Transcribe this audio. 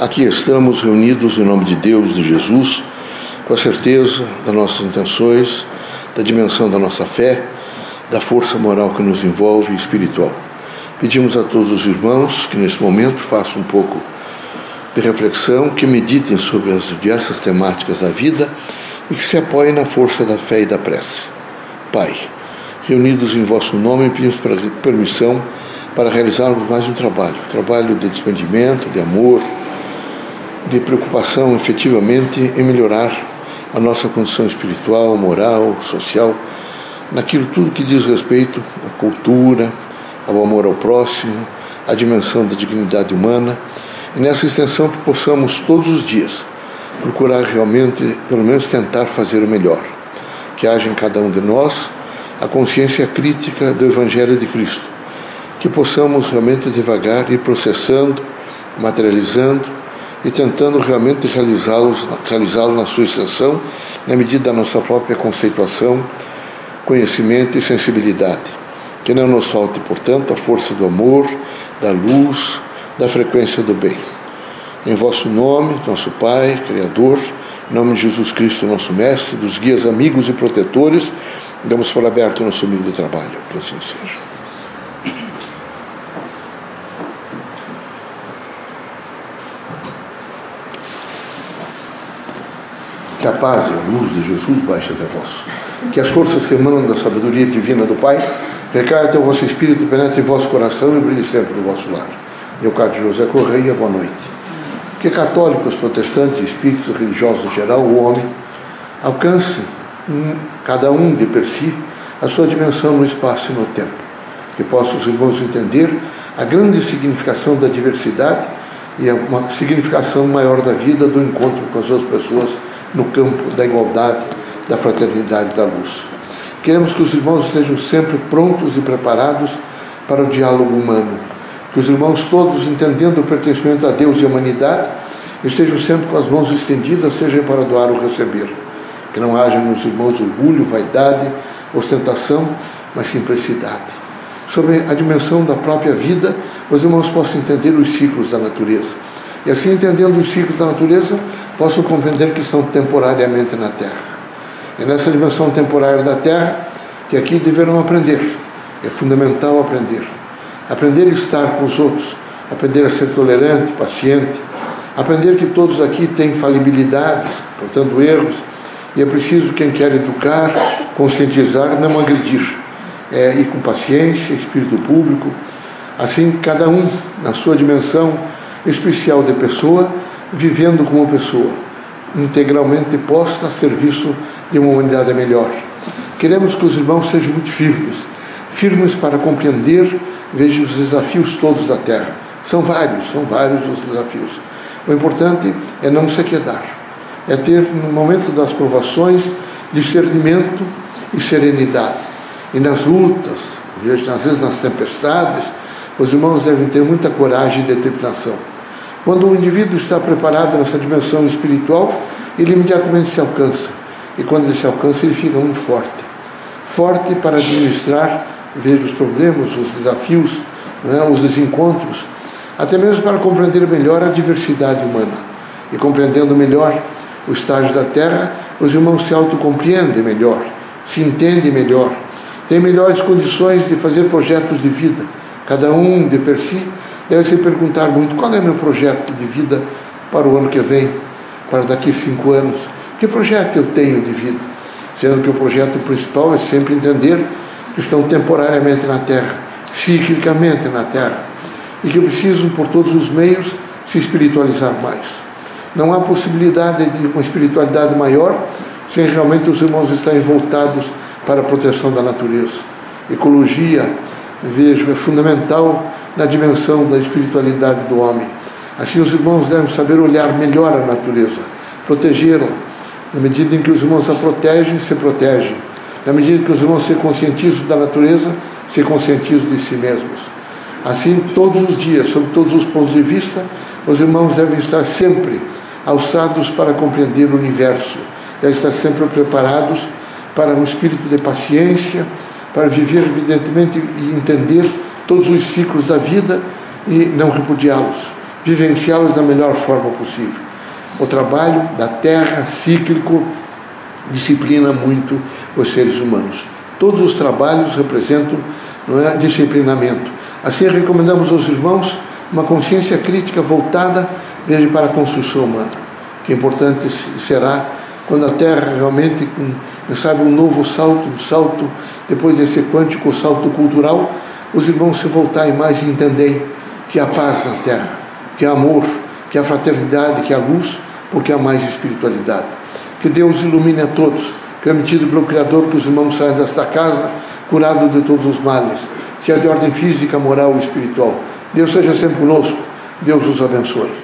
Aqui estamos reunidos em nome de Deus, de Jesus, com a certeza das nossas intenções, da dimensão da nossa fé, da força moral que nos envolve e espiritual. Pedimos a todos os irmãos que nesse momento façam um pouco de reflexão, que meditem sobre as diversas temáticas da vida e que se apoiem na força da fé e da prece. Pai, reunidos em vosso nome, pedimos permissão para realizarmos mais um trabalho, trabalho de despendimento, de amor, de preocupação efetivamente em melhorar a nossa condição espiritual, moral, social, naquilo tudo que diz respeito à cultura, ao amor ao próximo, à dimensão da dignidade humana, e nessa extensão que possamos todos os dias procurar realmente, pelo menos tentar fazer o melhor, que haja em cada um de nós a consciência crítica do Evangelho de Cristo, que possamos realmente devagar ir processando, materializando e tentando realmente realizá-lo realizá na sua extensão, na medida da nossa própria conceituação, conhecimento e sensibilidade. Que não nos falte, portanto, a força do amor, da luz, da frequência do bem. Em vosso nome, nosso Pai, Criador, em nome de Jesus Cristo, nosso Mestre, dos guias amigos e protetores, damos por aberto nosso humilde trabalho. Que assim seja. Que a paz e a luz de Jesus baixe até vós. Que as forças que emanam da sabedoria divina do Pai recaiam até o vosso espírito, penetre em vosso coração e brilhe sempre no vosso lar. Leocádio José Correia, boa noite. Que católicos, protestantes, espíritos religiosos em geral, o homem, alcance, um, cada um de per si, a sua dimensão no espaço e no tempo. Que possam os irmãos entender a grande significação da diversidade e a uma significação maior da vida do encontro com as outras pessoas no campo da igualdade, da fraternidade e da luz. Queremos que os irmãos estejam sempre prontos e preparados para o diálogo humano. Que os irmãos todos, entendendo o pertencimento a Deus e à humanidade, estejam sempre com as mãos estendidas, seja para doar ou receber. Que não haja nos irmãos orgulho, vaidade, ostentação, mas simplicidade. Sobre a dimensão da própria vida, os irmãos possam entender os ciclos da natureza. E assim, entendendo os ciclos da natureza, possam compreender que estão temporariamente na Terra. É nessa dimensão temporária da Terra que aqui deverão aprender. É fundamental aprender. Aprender a estar com os outros, aprender a ser tolerante, paciente, aprender que todos aqui têm falibilidades, portanto erros, e é preciso quem quer educar, conscientizar, não agredir. É, ir com paciência, espírito público, assim cada um na sua dimensão especial de pessoa, vivendo como pessoa, integralmente posta a serviço de uma humanidade melhor. Queremos que os irmãos sejam muito firmes, firmes para compreender, os desafios todos da Terra. São vários, são vários os desafios. O importante é não se quedar, é ter, no momento das provações, discernimento e serenidade. E nas lutas, às vezes nas tempestades, os irmãos devem ter muita coragem e determinação quando o indivíduo está preparado nessa dimensão espiritual, ele imediatamente se alcança. E quando ele se alcança, ele fica muito forte. Forte para administrar, veja, os problemas, os desafios, né, os desencontros, até mesmo para compreender melhor a diversidade humana. E compreendendo melhor o estágio da Terra, os irmãos se autocompreendem melhor, se entendem melhor, têm melhores condições de fazer projetos de vida, cada um de per si deve se perguntar muito qual é meu projeto de vida para o ano que vem, para daqui cinco anos. Que projeto eu tenho de vida? Sendo que o projeto principal é sempre entender que estão temporariamente na Terra, ciclicamente na Terra, e que precisam, por todos os meios, se espiritualizar mais. Não há possibilidade de uma espiritualidade maior sem realmente os irmãos estarem voltados para a proteção da natureza. Ecologia, vejo, é fundamental na dimensão da espiritualidade do homem. Assim, os irmãos devem saber olhar melhor a natureza, protegê-la. Na medida em que os irmãos a protegem, se protegem. Na medida em que os irmãos se conscientizam da natureza, se conscientizam de si mesmos. Assim, todos os dias, sob todos os pontos de vista, os irmãos devem estar sempre alçados para compreender o universo, devem estar sempre preparados para um espírito de paciência, para viver, evidentemente, e entender todos os ciclos da vida e não repudiá-los. vivenciá-las da melhor forma possível. O trabalho da terra, cíclico, disciplina muito os seres humanos. Todos os trabalhos representam não é, disciplinamento. Assim, recomendamos aos irmãos uma consciência crítica voltada veja, para a construção humana, que importante será quando a Terra realmente, com, sabe, um novo salto, um salto, depois desse quântico salto cultural, os irmãos se voltarem mais e entenderem que há paz na Terra, que há amor, que há fraternidade, que há luz, porque há mais espiritualidade. Que Deus ilumine a todos, permitido pelo Criador que os irmãos saiam desta casa curados de todos os males, seja de ordem física, moral ou espiritual. Deus seja sempre conosco. Deus os abençoe.